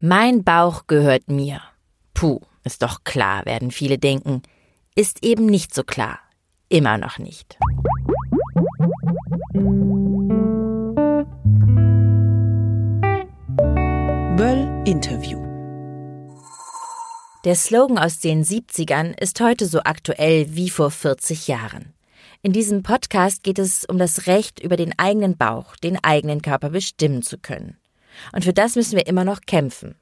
Mein Bauch gehört mir. Puh, ist doch klar, werden viele denken. Ist eben nicht so klar. Immer noch nicht. Böll Interview. Der Slogan aus den 70ern ist heute so aktuell wie vor 40 Jahren. In diesem Podcast geht es um das Recht, über den eigenen Bauch, den eigenen Körper bestimmen zu können. Und für das müssen wir immer noch kämpfen.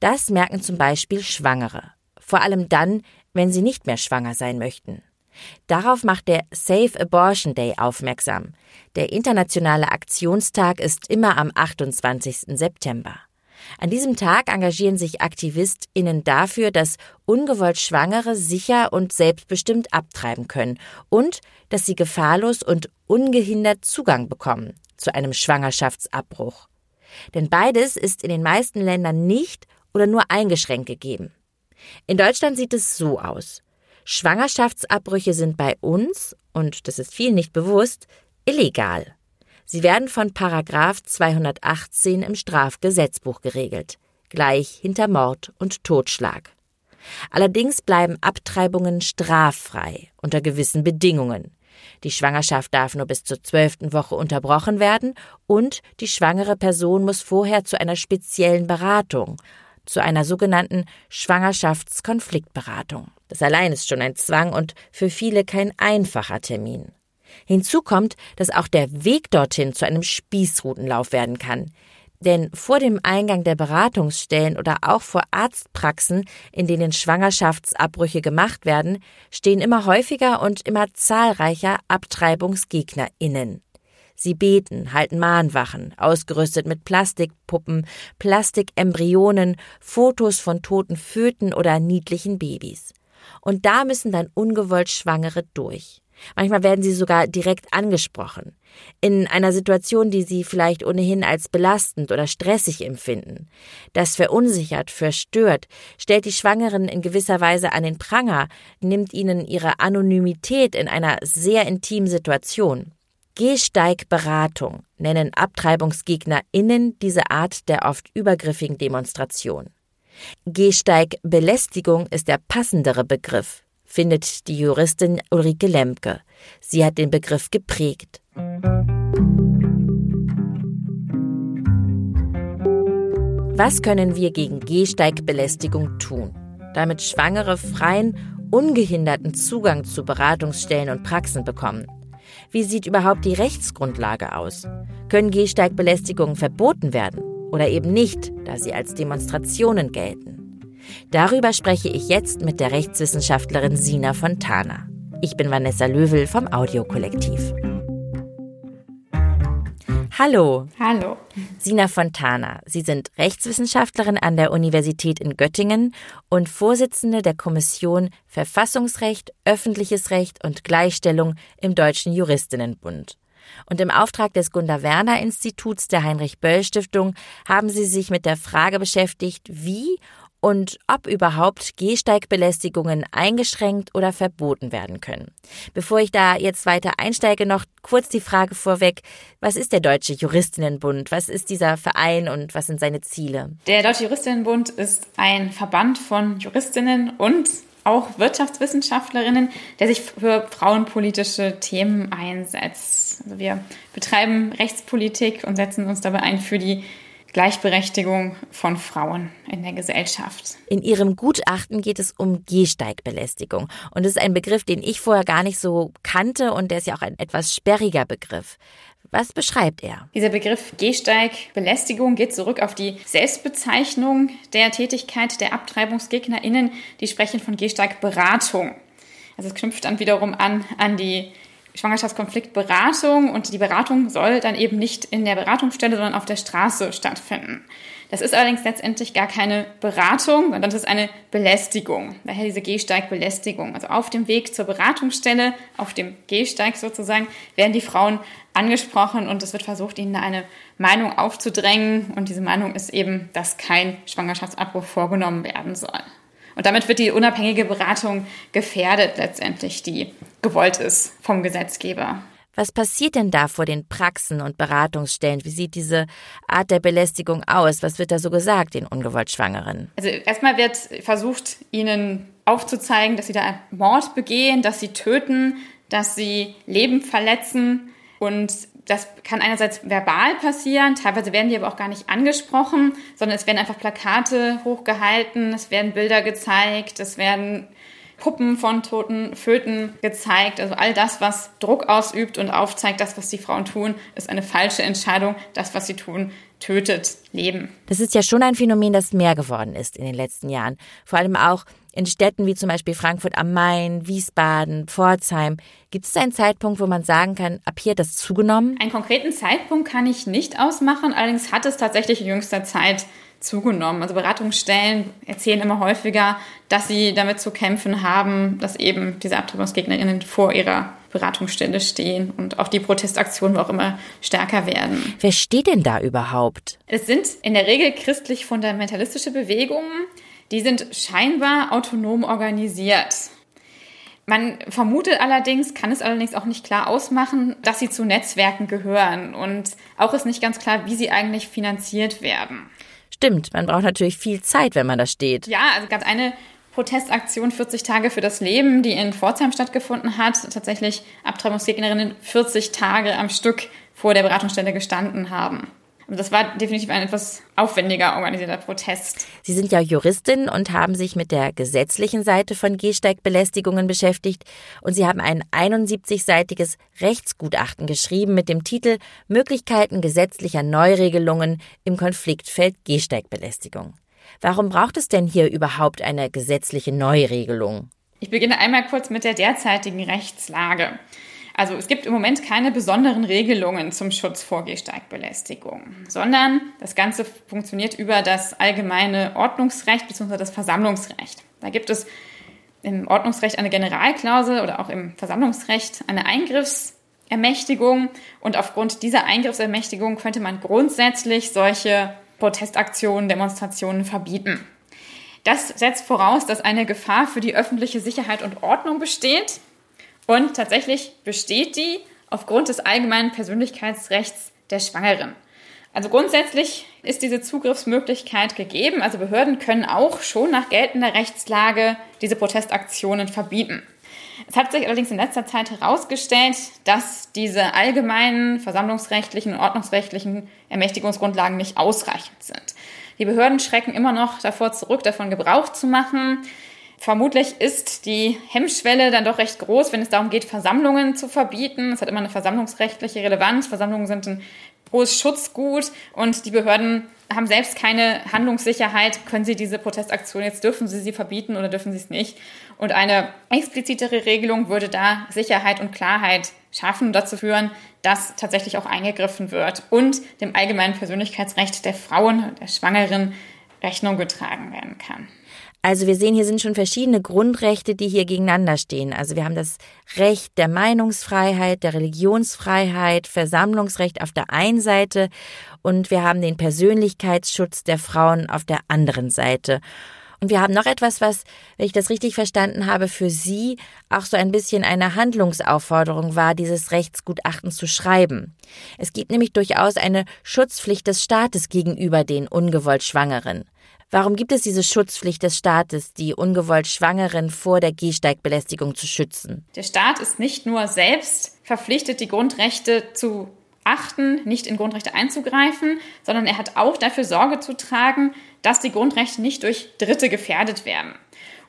Das merken zum Beispiel Schwangere. Vor allem dann, wenn sie nicht mehr schwanger sein möchten. Darauf macht der Safe Abortion Day aufmerksam. Der internationale Aktionstag ist immer am 28. September. An diesem Tag engagieren sich AktivistInnen dafür, dass ungewollt Schwangere sicher und selbstbestimmt abtreiben können und dass sie gefahrlos und ungehindert Zugang bekommen zu einem Schwangerschaftsabbruch. Denn beides ist in den meisten Ländern nicht oder nur eingeschränkt gegeben. In Deutschland sieht es so aus. Schwangerschaftsabbrüche sind bei uns, und das ist vielen nicht bewusst, illegal. Sie werden von Paragraph 218 im Strafgesetzbuch geregelt, gleich hinter Mord und Totschlag. Allerdings bleiben Abtreibungen straffrei unter gewissen Bedingungen. Die Schwangerschaft darf nur bis zur zwölften Woche unterbrochen werden und die schwangere Person muss vorher zu einer speziellen Beratung, zu einer sogenannten Schwangerschaftskonfliktberatung. Das allein ist schon ein Zwang und für viele kein einfacher Termin. Hinzu kommt, dass auch der Weg dorthin zu einem Spießrutenlauf werden kann. Denn vor dem Eingang der Beratungsstellen oder auch vor Arztpraxen, in denen Schwangerschaftsabbrüche gemacht werden, stehen immer häufiger und immer zahlreicher AbtreibungsgegnerInnen. Sie beten, halten Mahnwachen, ausgerüstet mit Plastikpuppen, Plastikembryonen, Fotos von toten Föten oder niedlichen Babys. Und da müssen dann ungewollt Schwangere durch. Manchmal werden sie sogar direkt angesprochen. In einer Situation, die sie vielleicht ohnehin als belastend oder stressig empfinden. Das verunsichert, verstört, stellt die Schwangeren in gewisser Weise an den Pranger, nimmt ihnen ihre Anonymität in einer sehr intimen Situation. Gehsteigberatung nennen AbtreibungsgegnerInnen diese Art der oft übergriffigen Demonstration. Gehsteigbelästigung ist der passendere Begriff findet die Juristin Ulrike Lemke. Sie hat den Begriff geprägt. Was können wir gegen Gehsteigbelästigung tun, damit Schwangere freien, ungehinderten Zugang zu Beratungsstellen und Praxen bekommen? Wie sieht überhaupt die Rechtsgrundlage aus? Können Gehsteigbelästigungen verboten werden oder eben nicht, da sie als Demonstrationen gelten? Darüber spreche ich jetzt mit der Rechtswissenschaftlerin Sina Fontana. Ich bin Vanessa Löwel vom Audiokollektiv. Hallo. Hallo. Sina Fontana. Sie sind Rechtswissenschaftlerin an der Universität in Göttingen und Vorsitzende der Kommission Verfassungsrecht, öffentliches Recht und Gleichstellung im Deutschen Juristinnenbund. Und im Auftrag des Gunda Werner Instituts der Heinrich Böll Stiftung haben Sie sich mit der Frage beschäftigt, wie und ob überhaupt Gehsteigbelästigungen eingeschränkt oder verboten werden können. Bevor ich da jetzt weiter einsteige, noch kurz die Frage vorweg, was ist der Deutsche Juristinnenbund? Was ist dieser Verein und was sind seine Ziele? Der Deutsche Juristinnenbund ist ein Verband von Juristinnen und auch Wirtschaftswissenschaftlerinnen, der sich für frauenpolitische Themen einsetzt. Also wir betreiben Rechtspolitik und setzen uns dabei ein für die Gleichberechtigung von Frauen in der Gesellschaft. In Ihrem Gutachten geht es um Gehsteigbelästigung. Und das ist ein Begriff, den ich vorher gar nicht so kannte und der ist ja auch ein etwas sperriger Begriff. Was beschreibt er? Dieser Begriff Gehsteigbelästigung geht zurück auf die Selbstbezeichnung der Tätigkeit der AbtreibungsgegnerInnen. Die sprechen von Gehsteigberatung. Also es knüpft dann wiederum an an die Schwangerschaftskonfliktberatung und die Beratung soll dann eben nicht in der Beratungsstelle, sondern auf der Straße stattfinden. Das ist allerdings letztendlich gar keine Beratung, sondern das ist eine Belästigung. Daher diese Gehsteigbelästigung. Also auf dem Weg zur Beratungsstelle, auf dem Gehsteig sozusagen, werden die Frauen angesprochen und es wird versucht, ihnen eine Meinung aufzudrängen. Und diese Meinung ist eben, dass kein Schwangerschaftsabbruch vorgenommen werden soll. Und damit wird die unabhängige Beratung gefährdet letztendlich, die gewollt ist vom Gesetzgeber. Was passiert denn da vor den Praxen und Beratungsstellen? Wie sieht diese Art der Belästigung aus? Was wird da so gesagt den ungewollt Schwangeren? Also erstmal wird versucht, ihnen aufzuzeigen, dass sie da Mord begehen, dass sie töten, dass sie Leben verletzen. Und das kann einerseits verbal passieren, teilweise werden die aber auch gar nicht angesprochen, sondern es werden einfach Plakate hochgehalten, es werden Bilder gezeigt, es werden Puppen von toten Föten gezeigt. Also all das, was Druck ausübt und aufzeigt, das, was die Frauen tun, ist eine falsche Entscheidung. Das, was sie tun, tötet Leben. Das ist ja schon ein Phänomen, das mehr geworden ist in den letzten Jahren. Vor allem auch in Städten wie zum Beispiel Frankfurt am Main, Wiesbaden, Pforzheim. Gibt es einen Zeitpunkt, wo man sagen kann, ab hier hat das zugenommen? Einen konkreten Zeitpunkt kann ich nicht ausmachen. Allerdings hat es tatsächlich in jüngster Zeit zugenommen. Also Beratungsstellen erzählen immer häufiger, dass sie damit zu kämpfen haben, dass eben diese AbtreibungsgegnerInnen vor ihrer Beratungsstelle stehen und auch die Protestaktionen auch immer stärker werden. Wer steht denn da überhaupt? Es sind in der Regel christlich-fundamentalistische Bewegungen, die sind scheinbar autonom organisiert. Man vermutet allerdings, kann es allerdings auch nicht klar ausmachen, dass sie zu Netzwerken gehören und auch ist nicht ganz klar, wie sie eigentlich finanziert werden. Stimmt, man braucht natürlich viel Zeit, wenn man da steht. Ja, also gab eine Protestaktion 40 Tage für das Leben, die in Pforzheim stattgefunden hat. Tatsächlich Abtreibungsgegnerinnen 40 Tage am Stück vor der Beratungsstelle gestanden haben. Also das war definitiv ein etwas aufwendiger organisierter Protest. Sie sind ja Juristin und haben sich mit der gesetzlichen Seite von Gehsteigbelästigungen beschäftigt und Sie haben ein 71-seitiges Rechtsgutachten geschrieben mit dem Titel Möglichkeiten gesetzlicher Neuregelungen im Konfliktfeld Gehsteigbelästigung. Warum braucht es denn hier überhaupt eine gesetzliche Neuregelung? Ich beginne einmal kurz mit der derzeitigen Rechtslage. Also es gibt im Moment keine besonderen Regelungen zum Schutz vor Gehsteigbelästigung, sondern das Ganze funktioniert über das allgemeine Ordnungsrecht bzw. das Versammlungsrecht. Da gibt es im Ordnungsrecht eine Generalklausel oder auch im Versammlungsrecht eine Eingriffsermächtigung und aufgrund dieser Eingriffsermächtigung könnte man grundsätzlich solche Protestaktionen, Demonstrationen verbieten. Das setzt voraus, dass eine Gefahr für die öffentliche Sicherheit und Ordnung besteht und tatsächlich besteht die aufgrund des allgemeinen Persönlichkeitsrechts der Schwangeren. Also grundsätzlich ist diese Zugriffsmöglichkeit gegeben. Also Behörden können auch schon nach geltender Rechtslage diese Protestaktionen verbieten. Es hat sich allerdings in letzter Zeit herausgestellt, dass diese allgemeinen versammlungsrechtlichen und ordnungsrechtlichen Ermächtigungsgrundlagen nicht ausreichend sind. Die Behörden schrecken immer noch davor zurück, davon Gebrauch zu machen. Vermutlich ist die Hemmschwelle dann doch recht groß, wenn es darum geht, Versammlungen zu verbieten. Es hat immer eine versammlungsrechtliche Relevanz. Versammlungen sind ein hohes Schutzgut und die Behörden haben selbst keine Handlungssicherheit. Können sie diese Protestaktion jetzt, dürfen sie sie verbieten oder dürfen sie es nicht? Und eine explizitere Regelung würde da Sicherheit und Klarheit schaffen und dazu führen, dass tatsächlich auch eingegriffen wird und dem allgemeinen Persönlichkeitsrecht der Frauen, der Schwangeren Rechnung getragen werden kann. Also wir sehen, hier sind schon verschiedene Grundrechte, die hier gegeneinander stehen. Also wir haben das Recht der Meinungsfreiheit, der Religionsfreiheit, Versammlungsrecht auf der einen Seite und wir haben den Persönlichkeitsschutz der Frauen auf der anderen Seite. Und wir haben noch etwas, was, wenn ich das richtig verstanden habe, für Sie auch so ein bisschen eine Handlungsaufforderung war, dieses Rechtsgutachten zu schreiben. Es gibt nämlich durchaus eine Schutzpflicht des Staates gegenüber den ungewollt Schwangeren. Warum gibt es diese Schutzpflicht des Staates, die ungewollt Schwangeren vor der Gehsteigbelästigung zu schützen? Der Staat ist nicht nur selbst verpflichtet, die Grundrechte zu achten, nicht in Grundrechte einzugreifen, sondern er hat auch dafür Sorge zu tragen, dass die Grundrechte nicht durch Dritte gefährdet werden.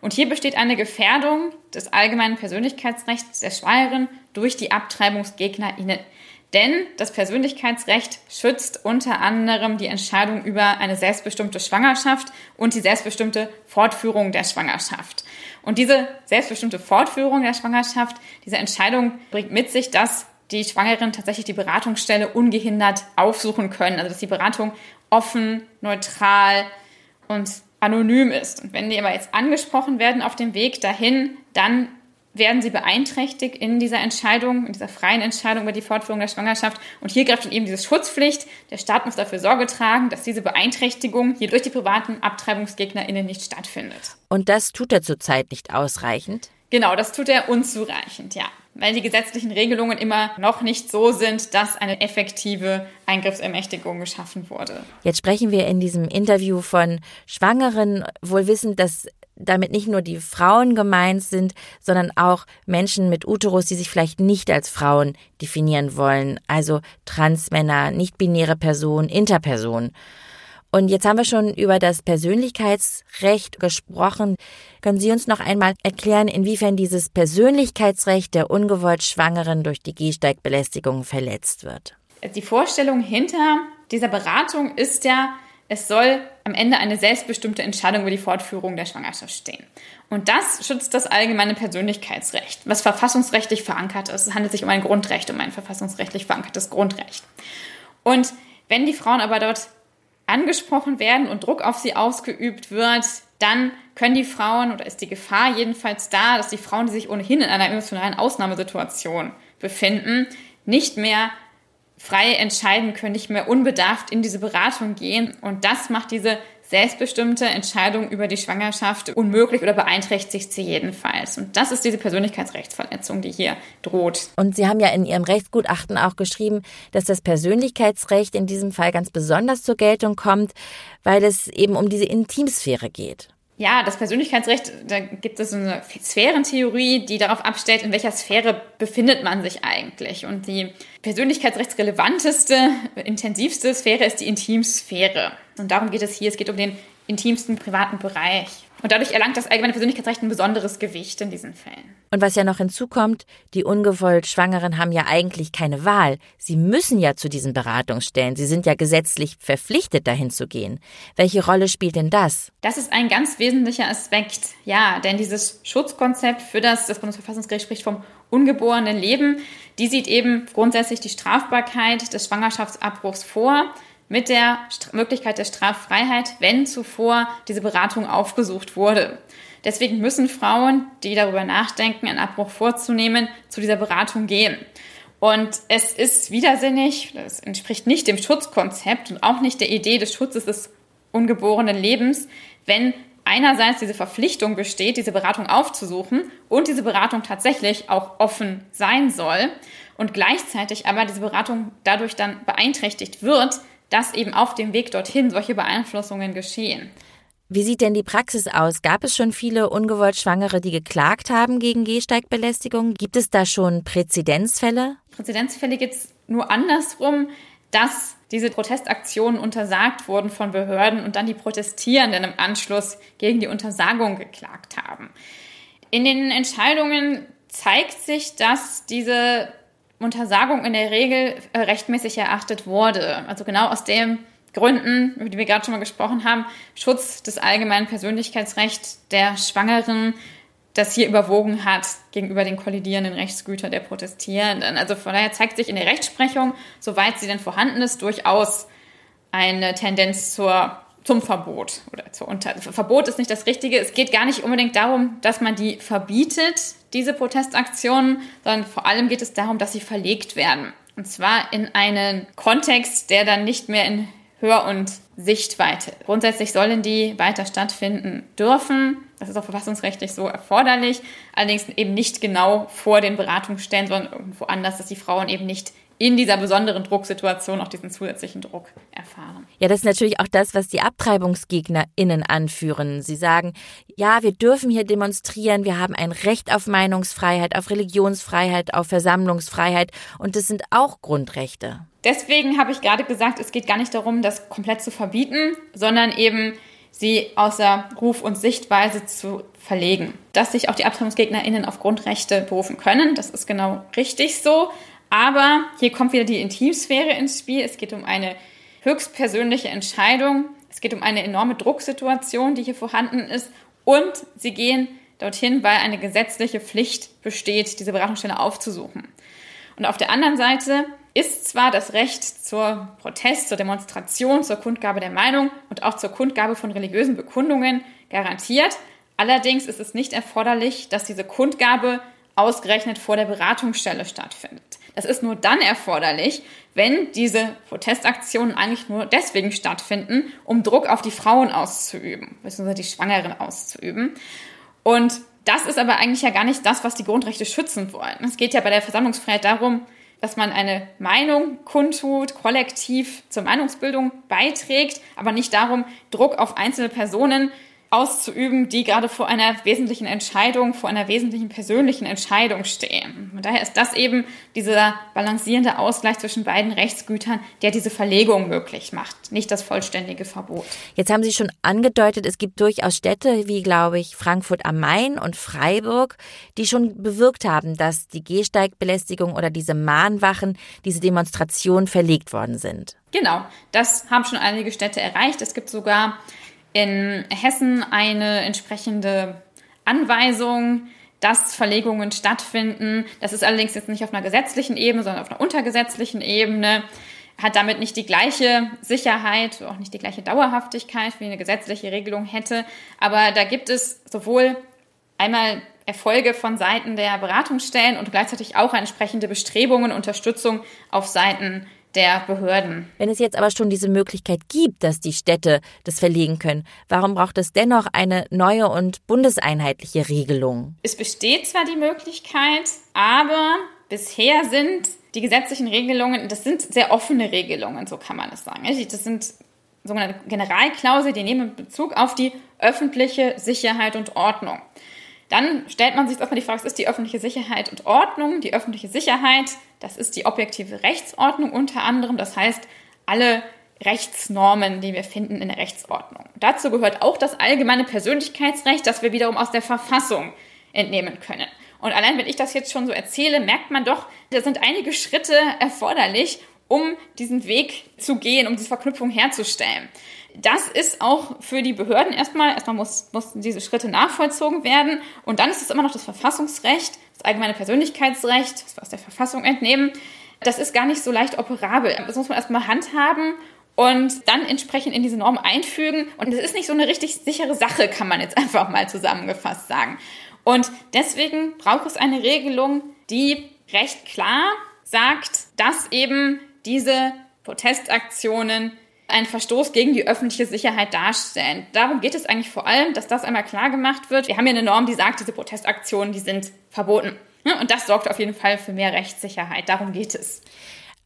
Und hier besteht eine Gefährdung des allgemeinen Persönlichkeitsrechts der Schwangeren durch die AbtreibungsgegnerInnen. Denn das Persönlichkeitsrecht schützt unter anderem die Entscheidung über eine selbstbestimmte Schwangerschaft und die selbstbestimmte Fortführung der Schwangerschaft. Und diese selbstbestimmte Fortführung der Schwangerschaft, diese Entscheidung bringt mit sich, dass die Schwangeren tatsächlich die Beratungsstelle ungehindert aufsuchen können. Also dass die Beratung offen, neutral und anonym ist. Und wenn die aber jetzt angesprochen werden auf dem Weg dahin, dann werden sie beeinträchtigt in dieser Entscheidung, in dieser freien Entscheidung über die Fortführung der Schwangerschaft. Und hier greift dann eben diese Schutzpflicht. Der Staat muss dafür Sorge tragen, dass diese Beeinträchtigung hier durch die privaten AbtreibungsgegnerInnen nicht stattfindet. Und das tut er zurzeit nicht ausreichend? Genau, das tut er unzureichend, ja. weil die gesetzlichen Regelungen immer noch nicht so sind, dass eine effektive Eingriffsermächtigung geschaffen wurde. Jetzt sprechen wir in diesem Interview von Schwangeren, wohl wissend, dass damit nicht nur die Frauen gemeint sind, sondern auch Menschen mit Uterus, die sich vielleicht nicht als Frauen definieren wollen, also Transmänner, nicht-binäre Personen, Interpersonen. Und jetzt haben wir schon über das Persönlichkeitsrecht gesprochen. Können Sie uns noch einmal erklären, inwiefern dieses Persönlichkeitsrecht der ungewollt Schwangeren durch die Gehsteigbelästigung verletzt wird? Die Vorstellung hinter dieser Beratung ist ja, es soll am Ende eine selbstbestimmte Entscheidung über die Fortführung der Schwangerschaft stehen. Und das schützt das allgemeine Persönlichkeitsrecht, was verfassungsrechtlich verankert ist. Es handelt sich um ein Grundrecht, um ein verfassungsrechtlich verankertes Grundrecht. Und wenn die Frauen aber dort angesprochen werden und Druck auf sie ausgeübt wird, dann können die Frauen oder ist die Gefahr jedenfalls da, dass die Frauen, die sich ohnehin in einer emotionalen Ausnahmesituation befinden, nicht mehr frei entscheiden können, nicht mehr unbedarft in diese Beratung gehen. Und das macht diese selbstbestimmte Entscheidung über die Schwangerschaft unmöglich oder beeinträchtigt sie jedenfalls. Und das ist diese Persönlichkeitsrechtsverletzung, die hier droht. Und Sie haben ja in Ihrem Rechtsgutachten auch geschrieben, dass das Persönlichkeitsrecht in diesem Fall ganz besonders zur Geltung kommt, weil es eben um diese Intimsphäre geht. Ja, das Persönlichkeitsrecht, da gibt es eine Sphärentheorie, die darauf abstellt, in welcher Sphäre befindet man sich eigentlich. Und die persönlichkeitsrechtsrelevanteste, intensivste Sphäre ist die Intimsphäre. Und darum geht es hier. Es geht um den intimsten privaten Bereich. Und dadurch erlangt das allgemeine Persönlichkeitsrecht ein besonderes Gewicht in diesen Fällen. Und was ja noch hinzukommt, die ungewollt Schwangeren haben ja eigentlich keine Wahl. Sie müssen ja zu diesen Beratungsstellen. Sie sind ja gesetzlich verpflichtet, dahin zu gehen. Welche Rolle spielt denn das? Das ist ein ganz wesentlicher Aspekt. Ja, denn dieses Schutzkonzept für das, das Bundesverfassungsgericht spricht vom ungeborenen Leben, die sieht eben grundsätzlich die Strafbarkeit des Schwangerschaftsabbruchs vor mit der Möglichkeit der Straffreiheit, wenn zuvor diese Beratung aufgesucht wurde. Deswegen müssen Frauen, die darüber nachdenken, einen Abbruch vorzunehmen, zu dieser Beratung gehen. Und es ist widersinnig, das entspricht nicht dem Schutzkonzept und auch nicht der Idee des Schutzes des ungeborenen Lebens, wenn einerseits diese Verpflichtung besteht, diese Beratung aufzusuchen und diese Beratung tatsächlich auch offen sein soll und gleichzeitig aber diese Beratung dadurch dann beeinträchtigt wird, dass eben auf dem Weg dorthin solche Beeinflussungen geschehen. Wie sieht denn die Praxis aus? Gab es schon viele ungewollt Schwangere, die geklagt haben gegen Gehsteigbelästigung? Gibt es da schon Präzedenzfälle? Präzedenzfälle gibt es nur andersrum, dass diese Protestaktionen untersagt wurden von Behörden und dann die Protestierenden im Anschluss gegen die Untersagung geklagt haben. In den Entscheidungen zeigt sich, dass diese Untersagung in der Regel äh, rechtmäßig erachtet wurde. Also genau aus den Gründen, über die wir gerade schon mal gesprochen haben, Schutz des allgemeinen Persönlichkeitsrechts der Schwangeren, das hier überwogen hat gegenüber den kollidierenden Rechtsgütern der Protestierenden. Also von daher zeigt sich in der Rechtsprechung, soweit sie denn vorhanden ist, durchaus eine Tendenz zur zum Verbot oder zur Unter Verbot ist nicht das Richtige. Es geht gar nicht unbedingt darum, dass man die verbietet, diese Protestaktionen, sondern vor allem geht es darum, dass sie verlegt werden. Und zwar in einen Kontext, der dann nicht mehr in Hör- und Sichtweite. Grundsätzlich sollen die weiter stattfinden dürfen. Das ist auch verfassungsrechtlich so erforderlich. Allerdings eben nicht genau vor den Beratungsstellen, sondern irgendwo anders, dass die Frauen eben nicht in dieser besonderen Drucksituation auch diesen zusätzlichen Druck erfahren. Ja, das ist natürlich auch das, was die AbtreibungsgegnerInnen anführen. Sie sagen, ja, wir dürfen hier demonstrieren, wir haben ein Recht auf Meinungsfreiheit, auf Religionsfreiheit, auf Versammlungsfreiheit und das sind auch Grundrechte. Deswegen habe ich gerade gesagt, es geht gar nicht darum, das komplett zu verbieten, sondern eben sie außer Ruf und Sichtweise zu verlegen. Dass sich auch die AbtreibungsgegnerInnen auf Grundrechte berufen können, das ist genau richtig so. Aber hier kommt wieder die Intimsphäre ins Spiel. Es geht um eine höchstpersönliche Entscheidung. Es geht um eine enorme Drucksituation, die hier vorhanden ist. Und sie gehen dorthin, weil eine gesetzliche Pflicht besteht, diese Beratungsstelle aufzusuchen. Und auf der anderen Seite ist zwar das Recht zur Protest, zur Demonstration, zur Kundgabe der Meinung und auch zur Kundgabe von religiösen Bekundungen garantiert. Allerdings ist es nicht erforderlich, dass diese Kundgabe ausgerechnet vor der Beratungsstelle stattfindet. Das ist nur dann erforderlich, wenn diese Protestaktionen eigentlich nur deswegen stattfinden, um Druck auf die Frauen auszuüben, beziehungsweise die Schwangeren auszuüben. Und Das ist aber eigentlich ja gar nicht das, was die Grundrechte schützen wollen. Es geht ja bei der Versammlungsfreiheit darum, dass man eine Meinung kundtut, kollektiv zur Meinungsbildung beiträgt, aber nicht darum, Druck auf einzelne Personen auszuüben, die gerade vor einer wesentlichen Entscheidung, vor einer wesentlichen persönlichen Entscheidung stehen. Und daher ist das eben dieser balancierende Ausgleich zwischen beiden Rechtsgütern, der diese Verlegung möglich macht, nicht das vollständige Verbot. Jetzt haben Sie schon angedeutet, es gibt durchaus Städte wie, glaube ich, Frankfurt am Main und Freiburg, die schon bewirkt haben, dass die Gehsteigbelästigung oder diese Mahnwachen, diese Demonstrationen verlegt worden sind. Genau, das haben schon einige Städte erreicht. Es gibt sogar in Hessen eine entsprechende Anweisung, dass Verlegungen stattfinden. Das ist allerdings jetzt nicht auf einer gesetzlichen Ebene, sondern auf einer untergesetzlichen Ebene. Hat damit nicht die gleiche Sicherheit, auch nicht die gleiche Dauerhaftigkeit, wie eine gesetzliche Regelung hätte. Aber da gibt es sowohl einmal Erfolge von Seiten der Beratungsstellen und gleichzeitig auch entsprechende Bestrebungen, Unterstützung auf Seiten der Behörden. Wenn es jetzt aber schon diese Möglichkeit gibt, dass die Städte das verlegen können, warum braucht es dennoch eine neue und bundeseinheitliche Regelung? Es besteht zwar die Möglichkeit, aber bisher sind die gesetzlichen Regelungen, das sind sehr offene Regelungen, so kann man es sagen. Das sind sogenannte Generalklausel, die nehmen Bezug auf die öffentliche Sicherheit und Ordnung. Dann stellt man sich erstmal die Frage, was ist die öffentliche Sicherheit und Ordnung? Die öffentliche Sicherheit, das ist die objektive Rechtsordnung unter anderem. Das heißt, alle Rechtsnormen, die wir finden in der Rechtsordnung. Dazu gehört auch das allgemeine Persönlichkeitsrecht, das wir wiederum aus der Verfassung entnehmen können. Und allein wenn ich das jetzt schon so erzähle, merkt man doch, da sind einige Schritte erforderlich, um diesen Weg zu gehen, um diese Verknüpfung herzustellen das ist auch für die Behörden erstmal, erstmal muss, mussten diese Schritte nachvollzogen werden und dann ist es immer noch das Verfassungsrecht, das allgemeine Persönlichkeitsrecht, das wir aus der Verfassung entnehmen. Das ist gar nicht so leicht operabel. Das muss man erstmal handhaben und dann entsprechend in diese Norm einfügen. Und es ist nicht so eine richtig sichere Sache, kann man jetzt einfach mal zusammengefasst sagen. Und deswegen braucht es eine Regelung, die recht klar sagt, dass eben diese Protestaktionen einen Verstoß gegen die öffentliche Sicherheit darstellen. Darum geht es eigentlich vor allem, dass das einmal klar gemacht wird. Wir haben hier eine Norm, die sagt, diese Protestaktionen, die sind verboten. Und das sorgt auf jeden Fall für mehr Rechtssicherheit. Darum geht es.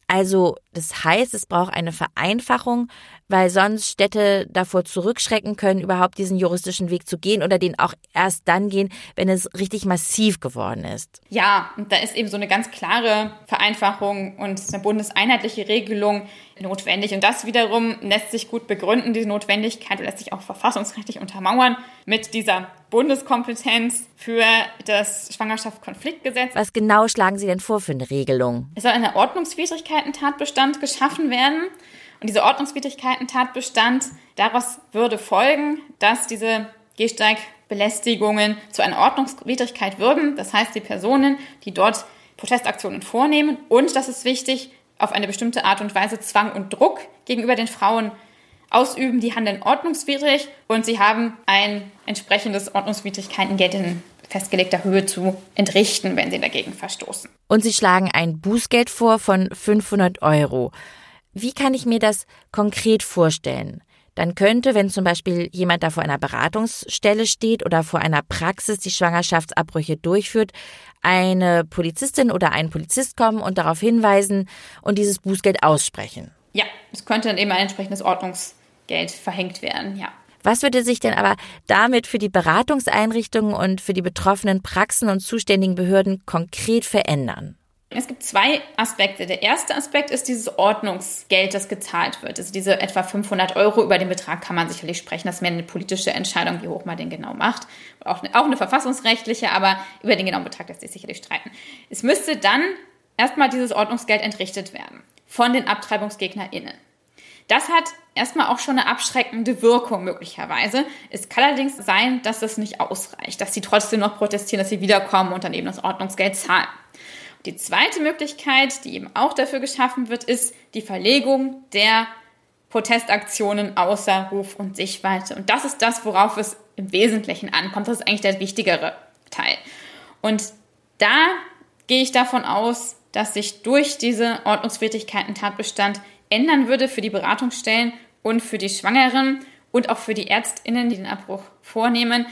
Also das heißt, es braucht eine Vereinfachung, weil sonst Städte davor zurückschrecken können, überhaupt diesen juristischen Weg zu gehen oder den auch erst dann gehen, wenn es richtig massiv geworden ist. Ja, und da ist eben so eine ganz klare Vereinfachung und eine bundeseinheitliche Regelung notwendig. Und das wiederum lässt sich gut begründen, diese Notwendigkeit lässt sich auch verfassungsrechtlich untermauern mit dieser Bundeskompetenz für das Schwangerschaftskonfliktgesetz. Was genau schlagen Sie denn vor für eine Regelung? Es soll eine Ordnungswidrigkeiten-Tatbestand geschaffen werden. Und dieser Ordnungswidrigkeiten-Tatbestand, daraus würde folgen, dass diese Gehsteigbelästigungen zu einer Ordnungswidrigkeit würden. Das heißt, die Personen, die dort Protestaktionen vornehmen und, das ist wichtig, auf eine bestimmte Art und Weise Zwang und Druck gegenüber den Frauen ausüben, die handeln ordnungswidrig und sie haben ein entsprechendes Ordnungswidrigkeitengeld in festgelegter Höhe zu entrichten, wenn sie dagegen verstoßen. Und Sie schlagen ein Bußgeld vor von 500 Euro. Wie kann ich mir das konkret vorstellen? Dann könnte, wenn zum Beispiel jemand da vor einer Beratungsstelle steht oder vor einer Praxis die Schwangerschaftsabbrüche durchführt, eine Polizistin oder ein Polizist kommen und darauf hinweisen und dieses Bußgeld aussprechen. Ja, es könnte dann eben ein entsprechendes Ordnungsgeld verhängt werden, ja. Was würde sich denn aber damit für die Beratungseinrichtungen und für die betroffenen Praxen und zuständigen Behörden konkret verändern? Es gibt zwei Aspekte. Der erste Aspekt ist dieses Ordnungsgeld, das gezahlt wird. Also diese etwa 500 Euro, über den Betrag kann man sicherlich sprechen. Das ist mehr eine politische Entscheidung, wie hoch man den genau macht. Auch eine, auch eine verfassungsrechtliche, aber über den genauen Betrag lässt sich sicherlich streiten. Es müsste dann erstmal dieses Ordnungsgeld entrichtet werden von den AbtreibungsgegnerInnen. Das hat erstmal auch schon eine abschreckende Wirkung möglicherweise. Es kann allerdings sein, dass das nicht ausreicht, dass sie trotzdem noch protestieren, dass sie wiederkommen und dann eben das Ordnungsgeld zahlen. Die zweite Möglichkeit, die eben auch dafür geschaffen wird, ist die Verlegung der Protestaktionen außer Ruf und Sichtweite. Und das ist das, worauf es im Wesentlichen ankommt. Das ist eigentlich der wichtigere Teil. Und da gehe ich davon aus, dass sich durch diese Ordnungswidrigkeiten Tatbestand ändern würde für die Beratungsstellen und für die Schwangeren und auch für die Ärztinnen, die den Abbruch vornehmen,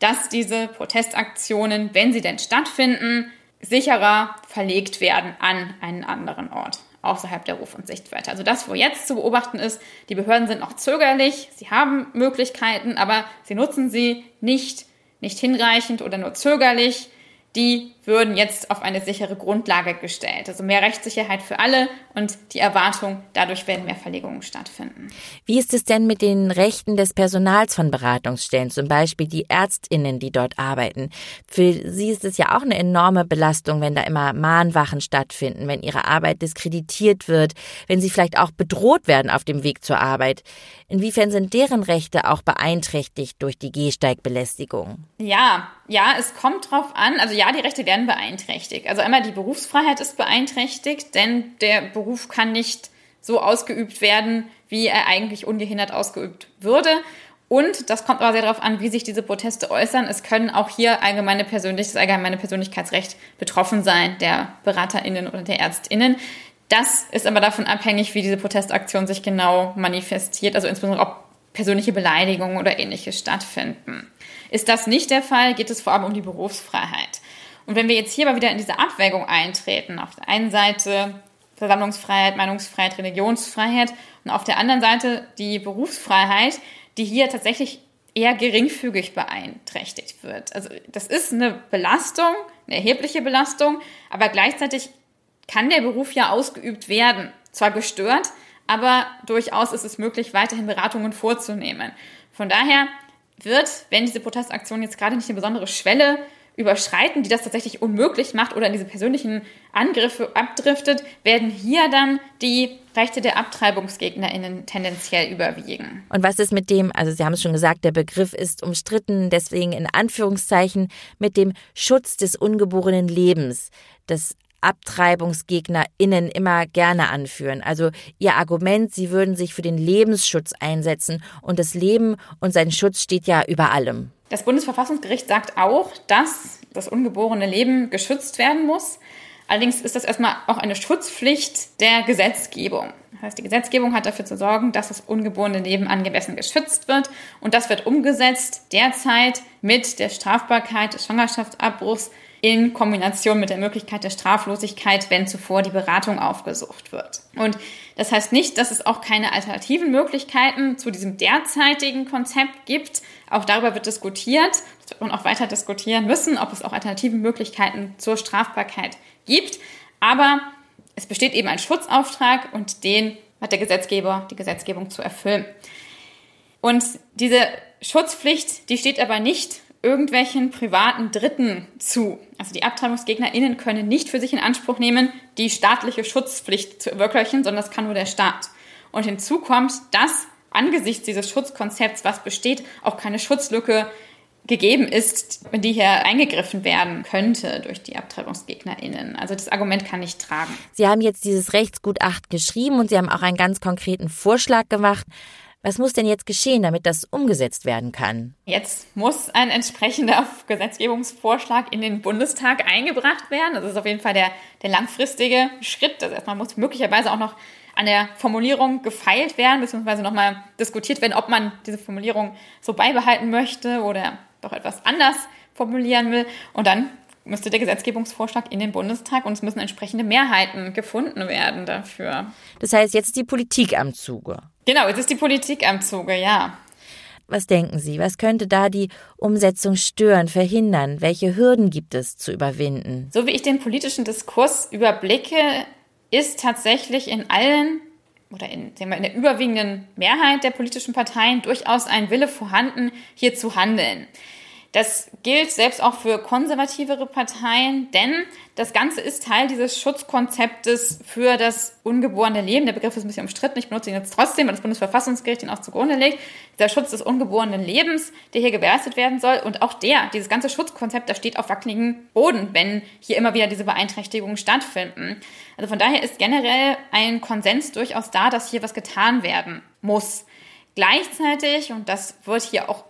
dass diese Protestaktionen, wenn sie denn stattfinden, sicherer verlegt werden an einen anderen Ort außerhalb der Ruf- und Sichtweite. Also das, wo jetzt zu beobachten ist, die Behörden sind noch zögerlich, sie haben Möglichkeiten, aber sie nutzen sie nicht, nicht hinreichend oder nur zögerlich die würden jetzt auf eine sichere Grundlage gestellt. Also mehr Rechtssicherheit für alle und die Erwartung, dadurch werden mehr Verlegungen stattfinden. Wie ist es denn mit den Rechten des Personals von Beratungsstellen, zum Beispiel die Ärztinnen, die dort arbeiten? Für sie ist es ja auch eine enorme Belastung, wenn da immer Mahnwachen stattfinden, wenn ihre Arbeit diskreditiert wird, wenn sie vielleicht auch bedroht werden auf dem Weg zur Arbeit. Inwiefern sind deren Rechte auch beeinträchtigt durch die Gehsteigbelästigung? Ja, ja, es kommt drauf an. Also ja, die Rechte werden beeinträchtigt. Also einmal die Berufsfreiheit ist beeinträchtigt, denn der Beruf kann nicht so ausgeübt werden, wie er eigentlich ungehindert ausgeübt würde. Und das kommt aber sehr darauf an, wie sich diese Proteste äußern. Es können auch hier allgemeine Persönlich das allgemeine Persönlichkeitsrecht betroffen sein, der BeraterInnen oder der ÄrztInnen. Das ist aber davon abhängig, wie diese Protestaktion sich genau manifestiert, also insbesondere ob persönliche Beleidigungen oder ähnliches stattfinden. Ist das nicht der Fall, geht es vor allem um die Berufsfreiheit. Und wenn wir jetzt hier aber wieder in diese Abwägung eintreten, auf der einen Seite Versammlungsfreiheit, Meinungsfreiheit, Religionsfreiheit und auf der anderen Seite die Berufsfreiheit, die hier tatsächlich eher geringfügig beeinträchtigt wird. Also das ist eine Belastung, eine erhebliche Belastung, aber gleichzeitig kann der Beruf ja ausgeübt werden. Zwar gestört, aber durchaus ist es möglich, weiterhin Beratungen vorzunehmen. Von daher wird, wenn diese Protestaktion jetzt gerade nicht eine besondere Schwelle überschreiten, die das tatsächlich unmöglich macht oder in diese persönlichen Angriffe abdriftet, werden hier dann die Rechte der AbtreibungsgegnerInnen tendenziell überwiegen. Und was ist mit dem, also Sie haben es schon gesagt, der Begriff ist umstritten, deswegen in Anführungszeichen mit dem Schutz des ungeborenen Lebens, das AbtreibungsgegnerInnen immer gerne anführen. Also ihr Argument, sie würden sich für den Lebensschutz einsetzen und das Leben und sein Schutz steht ja über allem. Das Bundesverfassungsgericht sagt auch, dass das ungeborene Leben geschützt werden muss. Allerdings ist das erstmal auch eine Schutzpflicht der Gesetzgebung. Das heißt, die Gesetzgebung hat dafür zu sorgen, dass das ungeborene Leben angemessen geschützt wird. Und das wird umgesetzt derzeit mit der Strafbarkeit des Schwangerschaftsabbruchs in Kombination mit der Möglichkeit der Straflosigkeit, wenn zuvor die Beratung aufgesucht wird. Und das heißt nicht, dass es auch keine alternativen Möglichkeiten zu diesem derzeitigen Konzept gibt. Auch darüber wird diskutiert. Das wird man auch weiter diskutieren müssen, ob es auch alternative Möglichkeiten zur Strafbarkeit gibt. Aber es besteht eben ein Schutzauftrag und den hat der Gesetzgeber, die Gesetzgebung zu erfüllen. Und diese Schutzpflicht, die steht aber nicht irgendwelchen privaten Dritten zu. Also die AbtreibungsgegnerInnen können nicht für sich in Anspruch nehmen, die staatliche Schutzpflicht zu verwirklichen, sondern das kann nur der Staat. Und hinzu kommt, dass angesichts dieses Schutzkonzepts, was besteht, auch keine Schutzlücke gegeben ist, die hier eingegriffen werden könnte durch die AbtreibungsgegnerInnen. Also das Argument kann ich tragen. Sie haben jetzt dieses Rechtsgutachten geschrieben und Sie haben auch einen ganz konkreten Vorschlag gemacht. Was muss denn jetzt geschehen, damit das umgesetzt werden kann? Jetzt muss ein entsprechender Gesetzgebungsvorschlag in den Bundestag eingebracht werden. Das ist auf jeden Fall der, der langfristige Schritt. Also erstmal muss möglicherweise auch noch an der Formulierung gefeilt werden, beziehungsweise nochmal diskutiert werden, ob man diese Formulierung so beibehalten möchte oder doch etwas anders formulieren will. Und dann müsste der Gesetzgebungsvorschlag in den Bundestag und es müssen entsprechende Mehrheiten gefunden werden dafür. Das heißt, jetzt ist die Politik am Zuge. Genau, jetzt ist die Politik am Zuge, ja. Was denken Sie, was könnte da die Umsetzung stören, verhindern? Welche Hürden gibt es zu überwinden? So wie ich den politischen Diskurs überblicke, ist tatsächlich in allen oder in, wir, in der überwiegenden Mehrheit der politischen Parteien durchaus ein Wille vorhanden, hier zu handeln. Das gilt selbst auch für konservativere Parteien, denn das Ganze ist Teil dieses Schutzkonzeptes für das ungeborene Leben. Der Begriff ist ein bisschen umstritten, ich benutze ihn jetzt trotzdem, weil das Bundesverfassungsgericht ihn auch zugrunde legt. Der Schutz des ungeborenen Lebens, der hier gewährleistet werden soll. Und auch der, dieses ganze Schutzkonzept, das steht auf wackeligen Boden, wenn hier immer wieder diese Beeinträchtigungen stattfinden. Also von daher ist generell ein Konsens durchaus da, dass hier was getan werden muss. Gleichzeitig, und das wird hier auch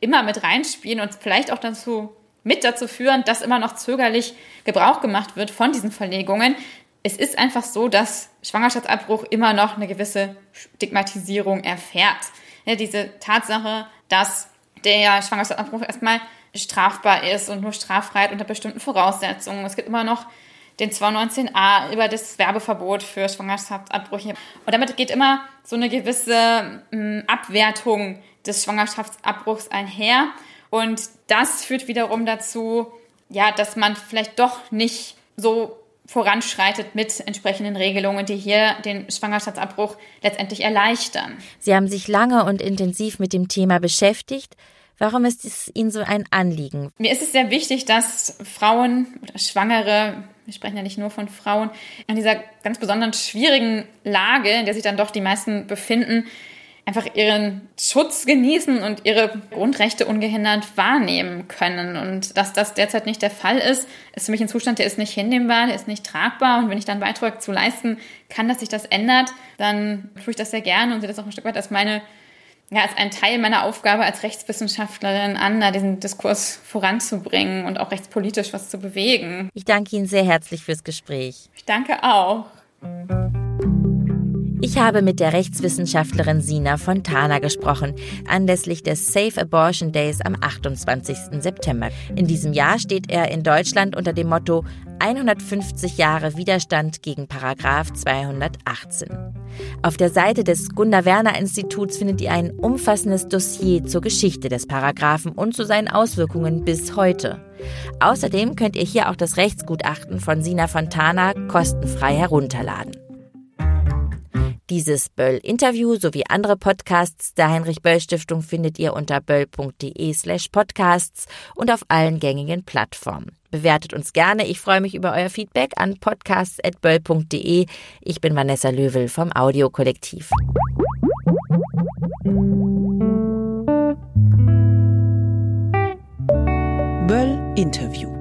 immer mit reinspielen und vielleicht auch dazu mit dazu führen, dass immer noch zögerlich Gebrauch gemacht wird von diesen Verlegungen. Es ist einfach so, dass Schwangerschaftsabbruch immer noch eine gewisse Stigmatisierung erfährt. Ja, diese Tatsache, dass der Schwangerschaftsabbruch erstmal strafbar ist und nur Straffreiheit unter bestimmten Voraussetzungen. Es gibt immer noch den 219a über das Werbeverbot für Schwangerschaftsabbrüche. Und damit geht immer so eine gewisse hm, Abwertung des Schwangerschaftsabbruchs einher. Und das führt wiederum dazu, ja, dass man vielleicht doch nicht so voranschreitet mit entsprechenden Regelungen, die hier den Schwangerschaftsabbruch letztendlich erleichtern. Sie haben sich lange und intensiv mit dem Thema beschäftigt. Warum ist es Ihnen so ein Anliegen? Mir ist es sehr wichtig, dass Frauen oder Schwangere, wir sprechen ja nicht nur von Frauen, in dieser ganz besonderen schwierigen Lage, in der sich dann doch die meisten befinden, einfach ihren Schutz genießen und ihre Grundrechte ungehindert wahrnehmen können. Und dass das derzeit nicht der Fall ist, ist für mich ein Zustand, der ist nicht hinnehmbar, der ist nicht tragbar. Und wenn ich dann Beitrag zu leisten kann, dass sich das ändert, dann tue ich das sehr gerne und sehe das auch ein Stück weit als meine ja, als ein Teil meiner Aufgabe als Rechtswissenschaftlerin an, da diesen Diskurs voranzubringen und auch rechtspolitisch was zu bewegen. Ich danke Ihnen sehr herzlich fürs Gespräch. Ich danke auch. Ich habe mit der Rechtswissenschaftlerin Sina Fontana gesprochen, anlässlich des Safe Abortion Days am 28. September. In diesem Jahr steht er in Deutschland unter dem Motto 150 Jahre Widerstand gegen Paragraph 218. Auf der Seite des Gunda Werner Instituts findet ihr ein umfassendes Dossier zur Geschichte des Paragraphen und zu seinen Auswirkungen bis heute. Außerdem könnt ihr hier auch das Rechtsgutachten von Sina Fontana kostenfrei herunterladen. Dieses Böll-Interview sowie andere Podcasts der Heinrich-Böll-Stiftung findet ihr unter böll.de slash podcasts und auf allen gängigen Plattformen. Bewertet uns gerne. Ich freue mich über euer Feedback an podcasts.böll.de. Ich bin Vanessa Löwel vom Audiokollektiv. Böll Interview